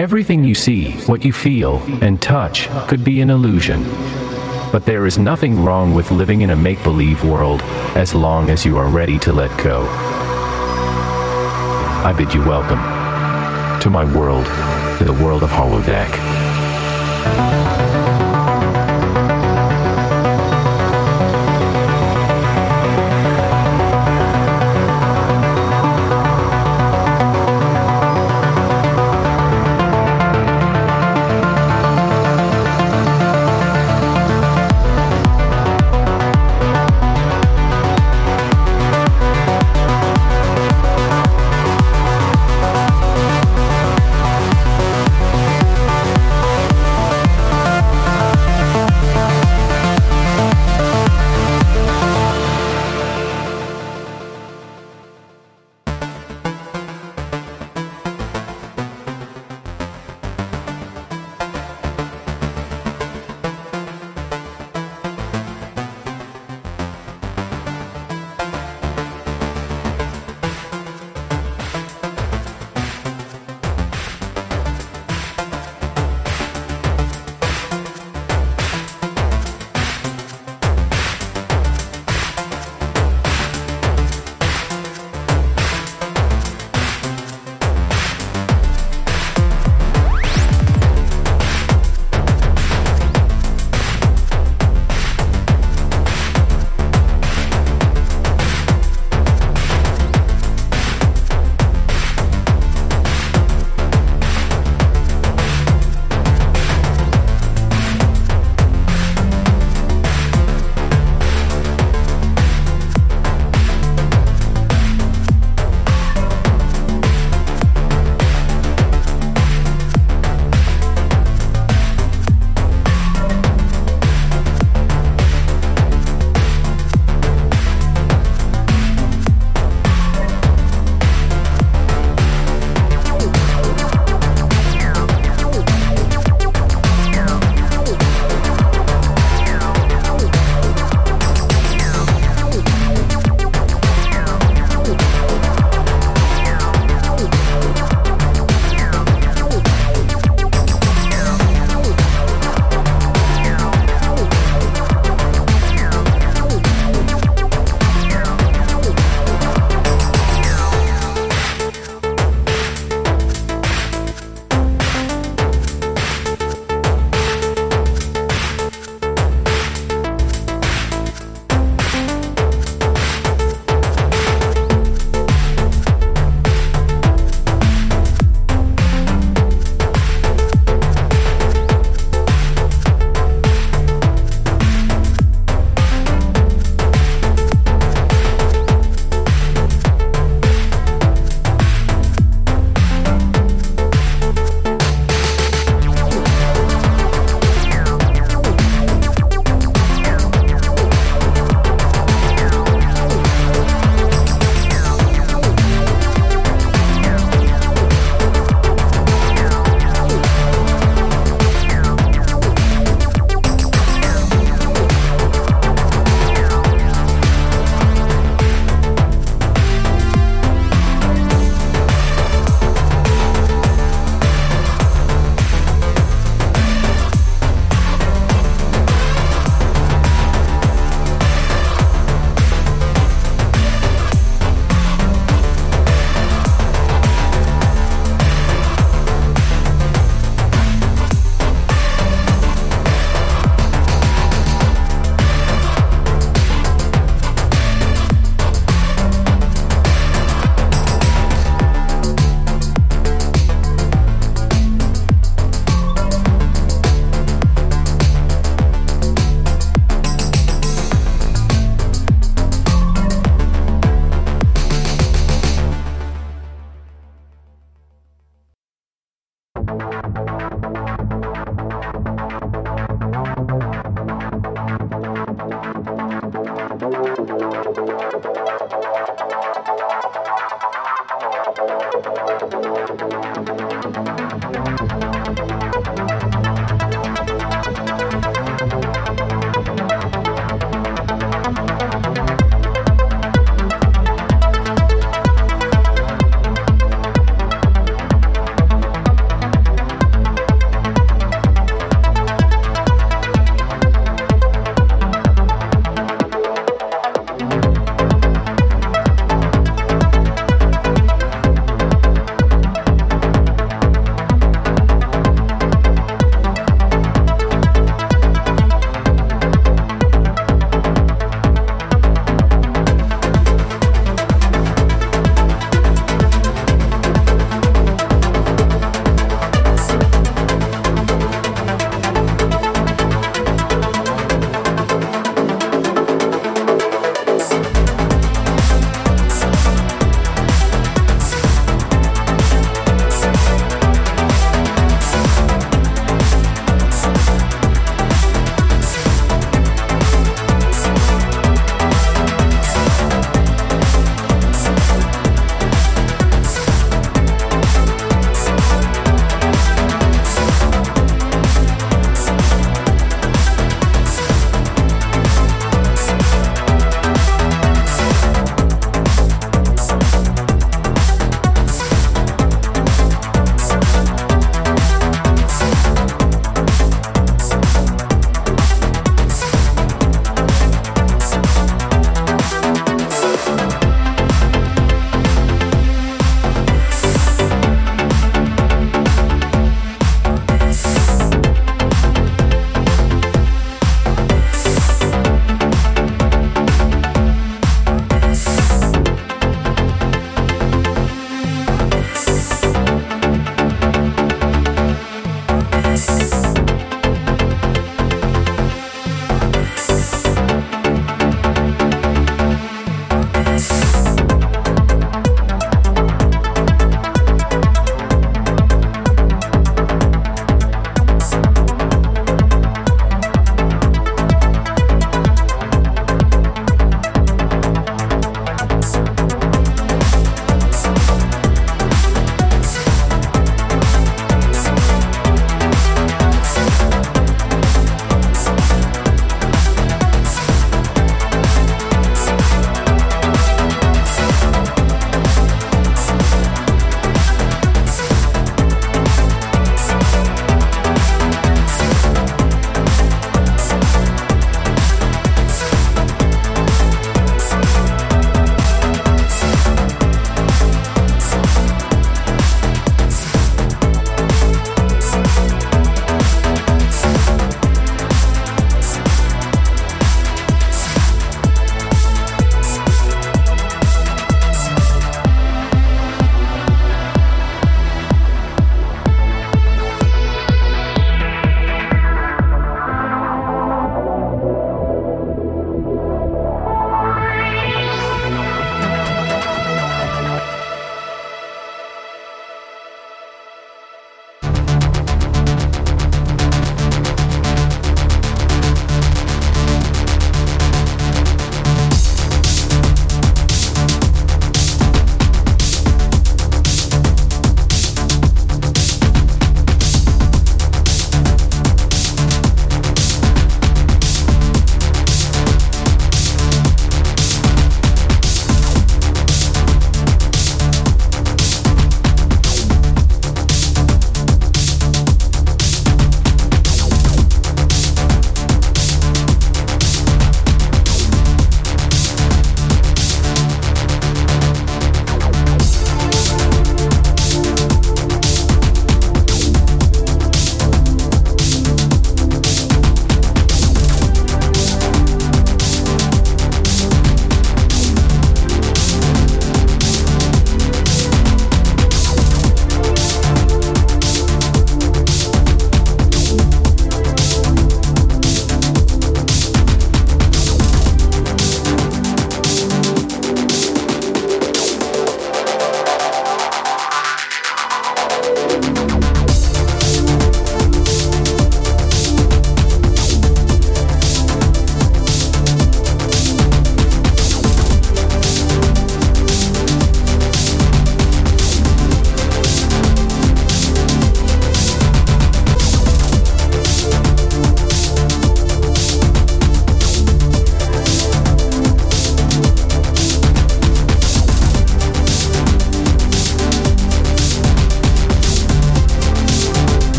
Everything you see, what you feel, and touch could be an illusion. But there is nothing wrong with living in a make believe world, as long as you are ready to let go. I bid you welcome to my world, to the world of Holodeck.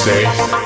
say.